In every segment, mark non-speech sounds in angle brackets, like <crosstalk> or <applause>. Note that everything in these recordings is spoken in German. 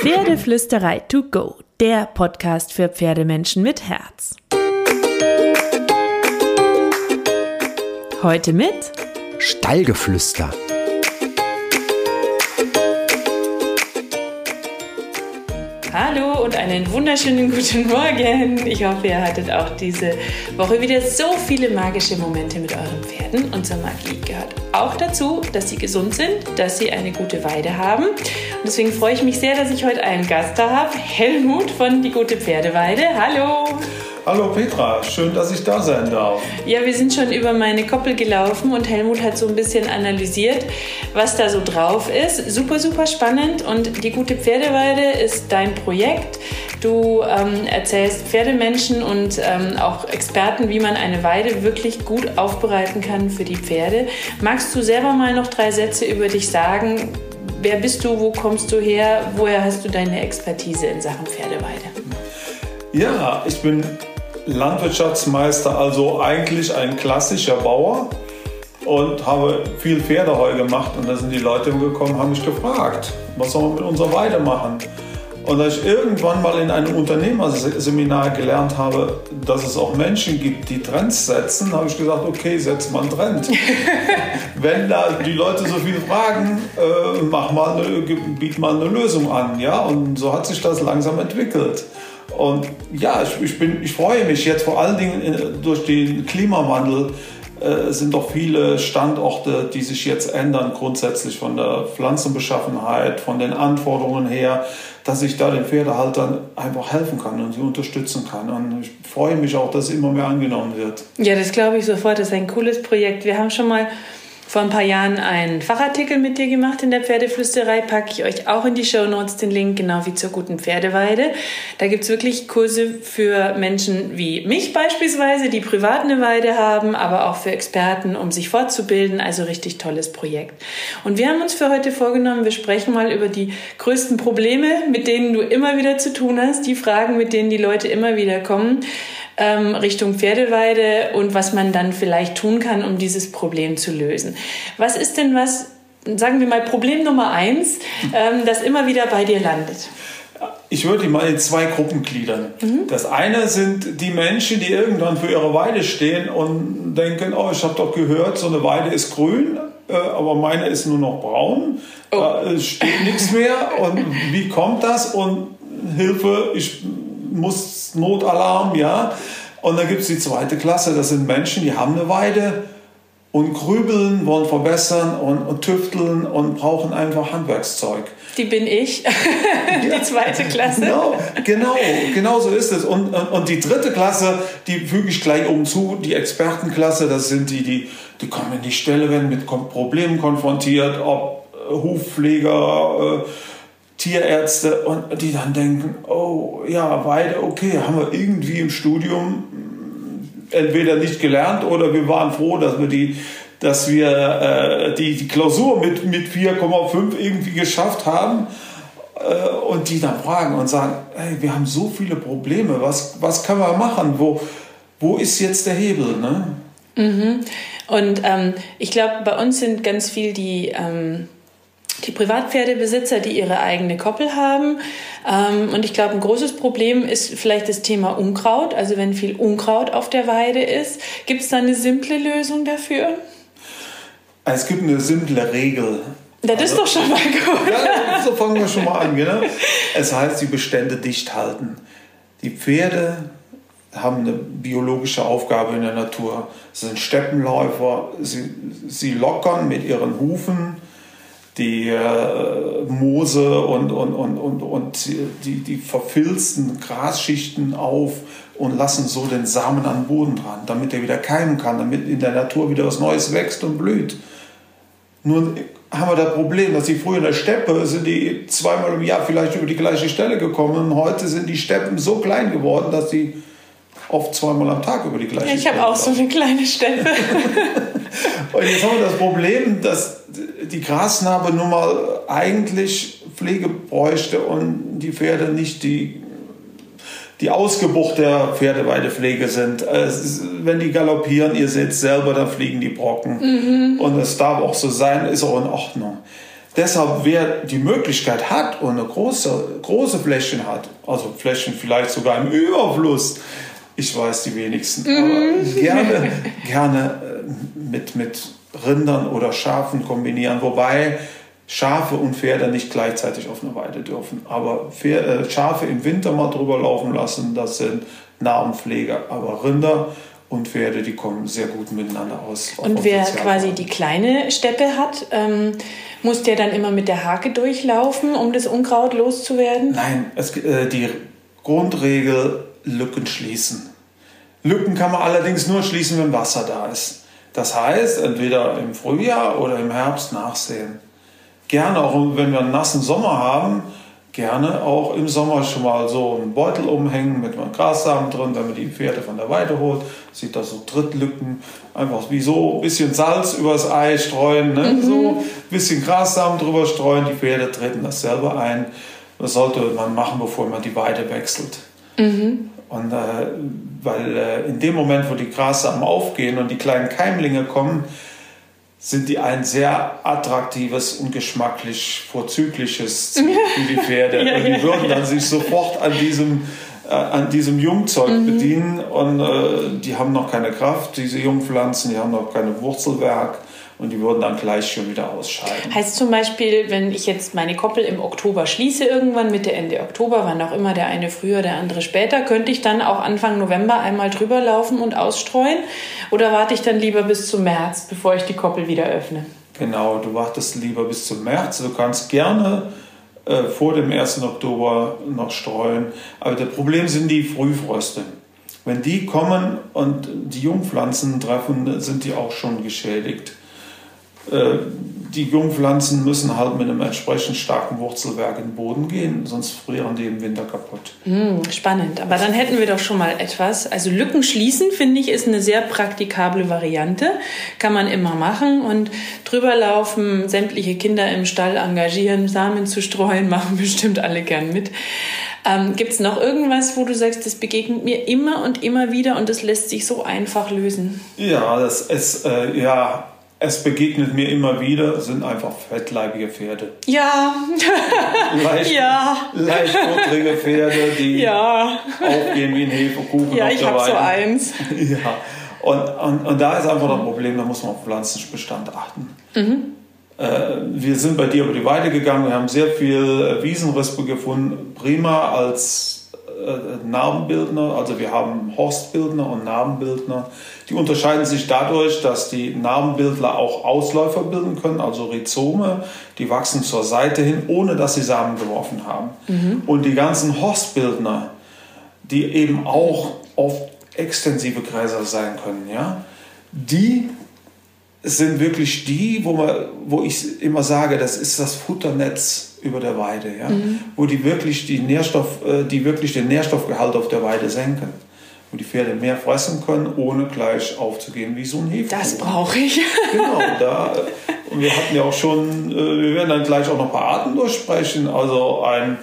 Pferdeflüsterei to go, der Podcast für Pferdemenschen mit Herz. Heute mit Stallgeflüster. Hallo und einen wunderschönen guten Morgen. Ich hoffe, ihr hattet auch diese Woche wieder so viele magische Momente mit euren Pferden. Und zur Magie gehört auch dazu, dass sie gesund sind, dass sie eine gute Weide haben. Und deswegen freue ich mich sehr, dass ich heute einen Gast da habe, Helmut von Die Gute Pferdeweide. Hallo! Hallo Petra, schön, dass ich da sein darf. Ja, wir sind schon über meine Koppel gelaufen und Helmut hat so ein bisschen analysiert, was da so drauf ist. Super, super spannend und die gute Pferdeweide ist dein Projekt. Du ähm, erzählst Pferdemenschen und ähm, auch Experten, wie man eine Weide wirklich gut aufbereiten kann für die Pferde. Magst du selber mal noch drei Sätze über dich sagen? Wer bist du? Wo kommst du her? Woher hast du deine Expertise in Sachen Pferdeweide? Ja, ich bin Landwirtschaftsmeister, also eigentlich ein klassischer Bauer und habe viel Pferdeheu gemacht. Und da sind die Leute gekommen, haben mich gefragt, was sollen wir mit unserer Weide machen? Und als ich irgendwann mal in einem Unternehmerseminar gelernt habe, dass es auch Menschen gibt, die Trends setzen, habe ich gesagt, okay, setz mal einen Trend. <laughs> Wenn da die Leute so viel fragen, äh, mach mal eine, biet mal eine Lösung an. Ja? Und so hat sich das langsam entwickelt. Und ja, ich, ich, bin, ich freue mich jetzt vor allen Dingen äh, durch den Klimawandel äh, sind doch viele Standorte, die sich jetzt ändern, grundsätzlich von der Pflanzenbeschaffenheit, von den Anforderungen her, dass ich da den Pferdehaltern einfach helfen kann und sie unterstützen kann. Und ich freue mich auch, dass es immer mehr angenommen wird. Ja, das glaube ich sofort. Das ist ein cooles Projekt. Wir haben schon mal vor ein paar Jahren einen Fachartikel mit dir gemacht in der Pferdeflüsterei. Packe ich euch auch in die Show Notes den Link, genau wie zur guten Pferdeweide. Da gibt's wirklich Kurse für Menschen wie mich beispielsweise, die privat eine Weide haben, aber auch für Experten, um sich fortzubilden. Also richtig tolles Projekt. Und wir haben uns für heute vorgenommen, wir sprechen mal über die größten Probleme, mit denen du immer wieder zu tun hast, die Fragen, mit denen die Leute immer wieder kommen ähm, Richtung Pferdeweide und was man dann vielleicht tun kann, um dieses Problem zu lösen. Was ist denn was, sagen wir mal, Problem Nummer eins, ähm, das immer wieder bei dir landet? Ich würde die mal in zwei Gruppen gliedern. Mhm. Das eine sind die Menschen, die irgendwann für ihre Weide stehen und denken, oh, ich habe doch gehört, so eine Weide ist grün, äh, aber meine ist nur noch braun. Oh. Da steht nichts mehr. Und wie kommt das? Und Hilfe, ich muss Notalarm, ja. Und dann gibt es die zweite Klasse, das sind Menschen, die haben eine Weide und grübeln, wollen verbessern und, und tüfteln und brauchen einfach Handwerkszeug. Die bin ich, <laughs> die zweite Klasse. Genau, genau, genau so ist es. Und, und, und, die dritte Klasse, die füge ich gleich um zu, die Expertenklasse, das sind die, die, die kommen in die Stelle, werden mit Problemen konfrontiert, ob äh, Hufpfleger, äh, Tierärzte und die dann denken, oh ja, Weide, okay, haben wir irgendwie im Studium entweder nicht gelernt oder wir waren froh, dass wir die, dass wir äh, die, die Klausur mit, mit 4,5 irgendwie geschafft haben äh, und die dann fragen und sagen, hey, wir haben so viele Probleme, was, was können wir machen, wo, wo ist jetzt der Hebel? Ne? Mhm. Und ähm, ich glaube, bei uns sind ganz viel die... Ähm die Privatpferdebesitzer, die ihre eigene Koppel haben. Ähm, und ich glaube, ein großes Problem ist vielleicht das Thema Unkraut. Also wenn viel Unkraut auf der Weide ist, gibt es da eine simple Lösung dafür? Es gibt eine simple Regel. Das also, ist doch schon mal gut. Ja, so fangen wir schon mal an. Genau. Es heißt, die Bestände dicht halten. Die Pferde haben eine biologische Aufgabe in der Natur. Sie sind Steppenläufer. Sie, sie lockern mit ihren Hufen die äh, Moose und, und, und, und, und die, die verfilzten Grasschichten auf und lassen so den Samen an den Boden dran, damit er wieder keimen kann, damit in der Natur wieder was Neues wächst und blüht. Nun haben wir das Problem, dass die früher in der Steppe sind die zweimal im Jahr vielleicht über die gleiche Stelle gekommen und heute sind die Steppen so klein geworden, dass die oft zweimal am Tag über die gleiche Stelle. Ich habe auch so eine kleine Steppe. <laughs> und jetzt haben wir das Problem, dass die Grasnarbe nun mal eigentlich Pflege bräuchte und die Pferde nicht die die Ausgebucht der Pferdeweidepflege sind. wenn die galoppieren, ihr seht selber, da fliegen die Brocken. Mhm. Und es darf auch so sein, ist auch in Ordnung. Deshalb, wer die Möglichkeit hat und eine große, große Flächen hat, also Flächen vielleicht sogar im Überfluss, ich weiß die wenigsten, mhm. aber gerne, gerne äh, mit, mit Rindern oder Schafen kombinieren. Wobei Schafe und Pferde nicht gleichzeitig auf einer Weide dürfen. Aber Pferde, äh, Schafe im Winter mal drüber laufen lassen, das sind Narbenpfleger. Aber Rinder und Pferde, die kommen sehr gut miteinander aus. Und wer quasi die kleine Steppe hat, ähm, muss der dann immer mit der Hake durchlaufen, um das Unkraut loszuwerden? Nein, es, äh, die Grundregel Lücken schließen. Lücken kann man allerdings nur schließen, wenn Wasser da ist. Das heißt, entweder im Frühjahr oder im Herbst nachsehen gerne auch, wenn wir einen nassen Sommer haben, gerne auch im Sommer schon mal so einen Beutel umhängen mit einem Grassamen drin, wenn man die Pferde von der Weide holt. Sieht da so Trittlücken, einfach wie so ein bisschen Salz übers Ei streuen, ne? Mhm. so ein bisschen Grassamen drüber streuen. Die Pferde treten das selber ein. Das sollte man machen, bevor man die Weide wechselt. Mhm. Und äh, weil äh, in dem Moment, wo die Grassamen aufgehen und die kleinen Keimlinge kommen, sind die ein sehr attraktives und geschmacklich vorzügliches <laughs> Ziel für die Pferde. ja, und die würden dann sich sofort an diesem, äh, an diesem Jungzeug mhm. bedienen und äh, die haben noch keine Kraft, diese Jungpflanzen, die haben noch keine Wurzelwerk und die würden dann gleich schon wieder ausscheiden. Heißt zum Beispiel, wenn ich jetzt meine Koppel im Oktober schließe, irgendwann Mitte, Ende Oktober, wann auch immer, der eine früher, der andere später, könnte ich dann auch Anfang November einmal drüber laufen und ausstreuen? Oder warte ich dann lieber bis zum März, bevor ich die Koppel wieder öffne? Genau, du wartest lieber bis zum März. Du kannst gerne äh, vor dem 1. Oktober noch streuen. Aber das Problem sind die Frühfröste. Wenn die kommen und die Jungpflanzen treffen, sind die auch schon geschädigt. Äh, die Jungpflanzen müssen halt mit einem entsprechend starken Wurzelwerk in den Boden gehen, sonst frieren die im Winter kaputt. Hm, spannend. Aber dann hätten wir doch schon mal etwas. Also Lücken schließen, finde ich, ist eine sehr praktikable Variante. Kann man immer machen und drüber laufen, sämtliche Kinder im Stall engagieren, Samen zu streuen, <laughs> machen bestimmt alle gern mit. Ähm, Gibt es noch irgendwas, wo du sagst, das begegnet mir immer und immer wieder und das lässt sich so einfach lösen? Ja, das ist, äh, ja, es begegnet mir immer wieder, sind einfach fettleibige Pferde. Ja. Leicht, ja. Leichtbuttrige Pferde, die ja. aufgehen wie ein Hefekuchen. Ja, ich habe so eins. <laughs> ja. Und, und, und da ist einfach das Problem, da muss man auf Pflanzenbestand achten. Mhm. Äh, wir sind bei dir über die Weide gegangen, wir haben sehr viel Wiesenrispe gefunden, prima als äh, Narbenbildner, also wir haben Horstbildner und Narbenbildner. Die unterscheiden sich dadurch, dass die Narbenbildler auch Ausläufer bilden können, also Rhizome, die wachsen zur Seite hin, ohne dass sie Samen geworfen haben. Mhm. Und die ganzen Horstbildner, die eben auch oft extensive Gräser sein können, ja, die sind wirklich die, wo, man, wo ich immer sage, das ist das Futternetz über der Weide, ja? Mhm. wo die wirklich, die, Nährstoff, äh, die wirklich den Nährstoffgehalt auf der Weide senken. Wo die Pferde mehr fressen können, ohne gleich aufzugehen wie so ein Hefe. Das brauche ich. <laughs> genau, da, und wir hatten ja auch schon, äh, wir werden dann gleich auch noch ein paar Arten durchsprechen. Also ein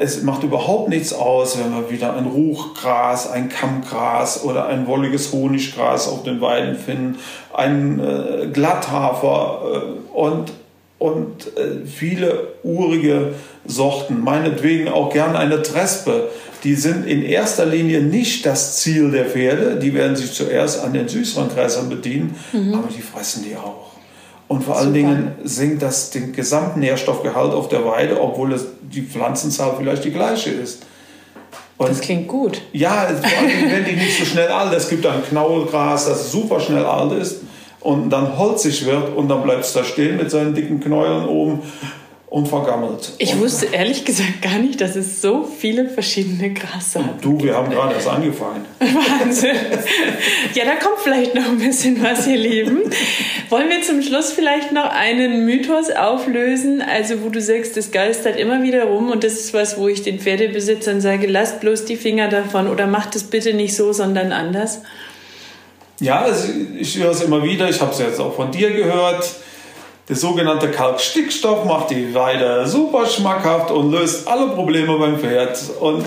es macht überhaupt nichts aus, wenn wir wieder ein Ruchgras, ein Kammgras oder ein wolliges Honiggras auf den Weiden finden, ein äh, Glatthafer äh, und, und äh, viele urige Sorten, meinetwegen auch gern eine Trespe. Die sind in erster Linie nicht das Ziel der Pferde, die werden sich zuerst an den süßeren Gräsern bedienen, mhm. aber die fressen die auch. Und vor Super. allen Dingen sinkt das den gesamten Nährstoffgehalt auf der Weide, obwohl es die Pflanzenzahl vielleicht die gleiche ist. Und das klingt gut. Ja, vor allem werden die nicht so schnell alt. Es gibt ein Knaulgras, das super schnell alt ist. und dann holzig wird und dann bleibt es da stehen mit seinen dicken Knäueln oben und vergammelt. Ich und wusste ehrlich gesagt gar nicht, dass es so viele verschiedene Grasarten Du, wir haben gerade erst angefangen. Wahnsinn. Ja, da kommt vielleicht noch ein bisschen was, ihr Lieben. Wollen wir zum Schluss vielleicht noch einen Mythos auflösen, also wo du sagst, das geistert immer wieder rum und das ist was, wo ich den Pferdebesitzern sage, lasst bloß die Finger davon oder macht es bitte nicht so, sondern anders? Ja, ich höre es immer wieder, ich habe es jetzt auch von dir gehört der sogenannte Kalkstickstoff macht die Weide super schmackhaft und löst alle Probleme beim Pferd. Und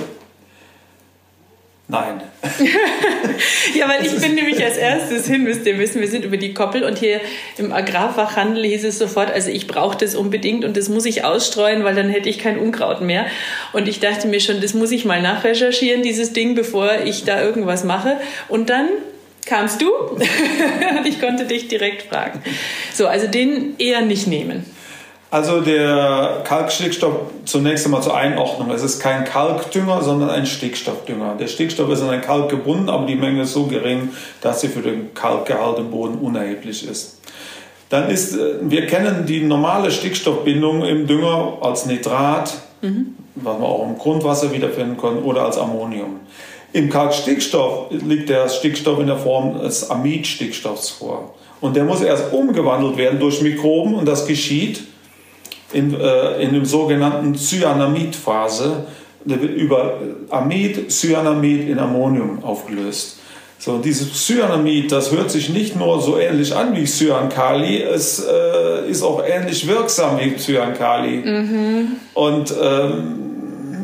Nein. <laughs> ja, weil ich bin nämlich als erstes hin, müsst ihr wissen, wir sind über die Koppel und hier im Agrarfachhandel hieß es sofort, also ich brauche das unbedingt und das muss ich ausstreuen, weil dann hätte ich kein Unkraut mehr. Und ich dachte mir schon, das muss ich mal nachrecherchieren, dieses Ding, bevor ich da irgendwas mache. Und dann kamst du <laughs> und ich konnte dich direkt fragen. So, also den eher nicht nehmen. Also der Kalkstickstoff zunächst einmal zur Einordnung. Es ist kein Kalkdünger, sondern ein Stickstoffdünger. Der Stickstoff ist an den Kalk gebunden, aber die Menge ist so gering, dass sie für den Kalkgehalt im Boden unerheblich ist. Dann ist, äh, wir kennen die normale Stickstoffbindung im Dünger als Nitrat, mhm. was man auch im Grundwasser wiederfinden kann, oder als Ammonium. Im Kalkstickstoff liegt der Stickstoff in der Form des Amidstickstoffs vor. Und der muss erst umgewandelt werden durch Mikroben und das geschieht in, äh, in der sogenannten Cyanamidphase. Der wird über Amid, Cyanamid in Ammonium aufgelöst. So, dieses Cyanamid, das hört sich nicht nur so ähnlich an wie Cyankali, es äh, ist auch ähnlich wirksam wie Cyankali. Mhm. Und ähm,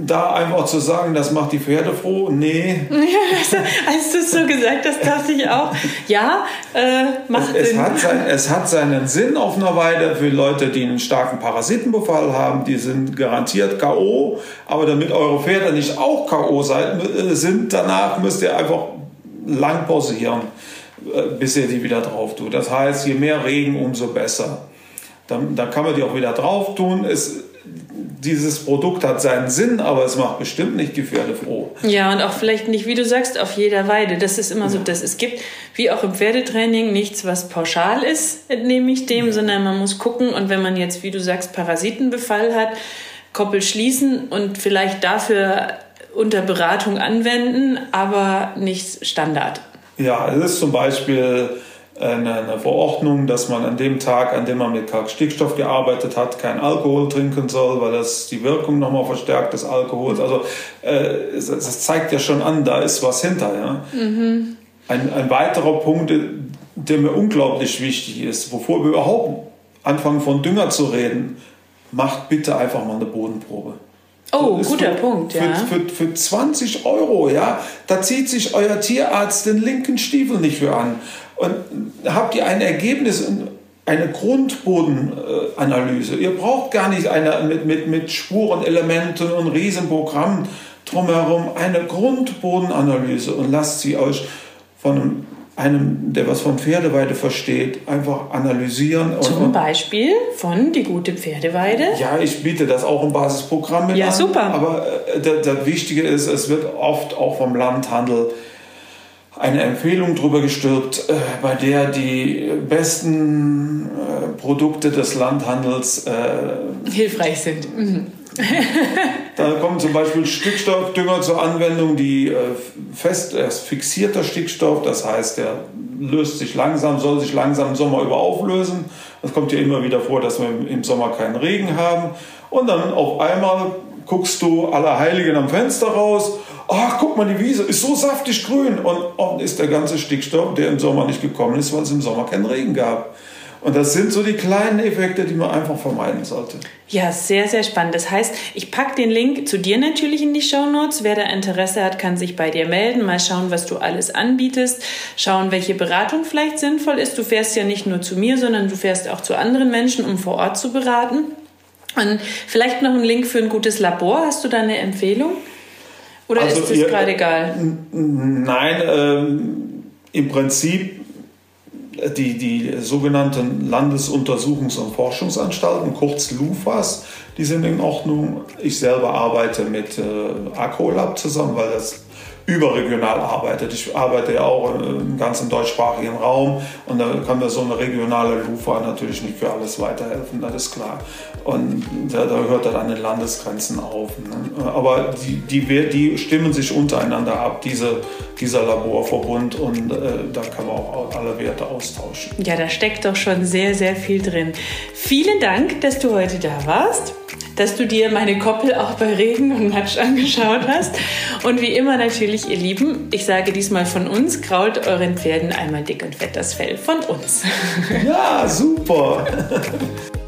da einfach zu sagen, das macht die Pferde froh, nee. <laughs> Als du es so gesagt hast, dachte ich auch, ja, äh, macht es, Sinn. Es hat, sein, es hat seinen Sinn auf einer Weide für Leute, die einen starken Parasitenbefall haben, die sind garantiert K.O., aber damit eure Pferde nicht auch K.O. Äh, sind, danach müsst ihr einfach lang pausieren, äh, bis ihr die wieder drauf tut. Das heißt, je mehr Regen, umso besser. Dann, dann kann man die auch wieder drauf tun. Es, dieses Produkt hat seinen Sinn, aber es macht bestimmt nicht die Pferde froh. Ja, und auch vielleicht nicht, wie du sagst, auf jeder Weide. Das ist immer so, dass es gibt, wie auch im Pferdetraining, nichts, was pauschal ist, entnehme ich dem, ja. sondern man muss gucken. Und wenn man jetzt, wie du sagst, Parasitenbefall hat, Koppel schließen und vielleicht dafür unter Beratung anwenden, aber nicht Standard. Ja, es ist zum Beispiel eine, eine, Verordnung, dass man an dem Tag, an dem man mit Kalkstickstoff gearbeitet hat, kein Alkohol trinken soll, weil das die Wirkung nochmal verstärkt des Alkohols. Also äh, es, es, zeigt ja schon an, da ist was hinter. Ja? Mhm. Ein, ein weiterer Punkt, der mir unglaublich wichtig ist, bevor wir überhaupt anfangen von Dünger zu reden, macht bitte einfach mal eine Bodenprobe. Oh, guter für, Punkt, ja. Für, für, für 20 Euro, ja, da zieht sich euer Tierarzt den linken Stiefel nicht für an. Und habt ihr ein Ergebnis, eine Grundbodenanalyse. Ihr braucht gar nicht eine mit, mit, mit Spurenelementen und Riesenprogrammen drumherum, eine Grundbodenanalyse und lasst sie euch von einem einem, der was von Pferdeweide versteht, einfach analysieren. Zum und, Beispiel von die gute Pferdeweide? Ja, ich biete das auch im Basisprogramm mit ja, an. Ja, super. Aber äh, das Wichtige ist, es wird oft auch vom Landhandel eine Empfehlung drüber gestülpt, äh, bei der die besten äh, Produkte des Landhandels äh, hilfreich sind. Mhm. <laughs> da kommen zum Beispiel Stickstoffdünger zur Anwendung, die fest, er ist fixierter Stickstoff, das heißt, der löst sich langsam, soll sich langsam im Sommer über auflösen. Es kommt ja immer wieder vor, dass wir im Sommer keinen Regen haben. Und dann auf einmal guckst du aller Heiligen am Fenster raus ach, guck mal, die Wiese ist so saftig grün. Und unten ist der ganze Stickstoff, der im Sommer nicht gekommen ist, weil es im Sommer keinen Regen gab. Und das sind so die kleinen Effekte, die man einfach vermeiden sollte. Ja, sehr, sehr spannend. Das heißt, ich packe den Link zu dir natürlich in die Show Notes. Wer da Interesse hat, kann sich bei dir melden, mal schauen, was du alles anbietest, schauen, welche Beratung vielleicht sinnvoll ist. Du fährst ja nicht nur zu mir, sondern du fährst auch zu anderen Menschen, um vor Ort zu beraten. Und vielleicht noch ein Link für ein gutes Labor. Hast du da eine Empfehlung? Oder also ist das gerade egal? Nein, ähm, im Prinzip äh, die, die sogenannten Landesuntersuchungs- und Forschungsanstalten, kurz LUFAS, die sind in Ordnung. Ich selber arbeite mit äh, Acrolab zusammen, weil das überregional arbeitet. Ich arbeite ja auch im ganzen deutschsprachigen Raum und da kann mir so eine regionale LUFA natürlich nicht für alles weiterhelfen, das ist klar. Und da, da hört er an den Landesgrenzen auf. Ne? Aber die, die, die stimmen sich untereinander ab, diese, dieser Laborverbund, und äh, da kann man auch alle Werte austauschen. Ja, da steckt doch schon sehr, sehr viel drin. Vielen Dank, dass du heute da warst dass du dir meine Koppel auch bei Regen und Matsch angeschaut hast. Und wie immer natürlich, ihr Lieben, ich sage diesmal von uns, krault euren Pferden einmal dick und fett das Fell von uns. Ja, super. <laughs>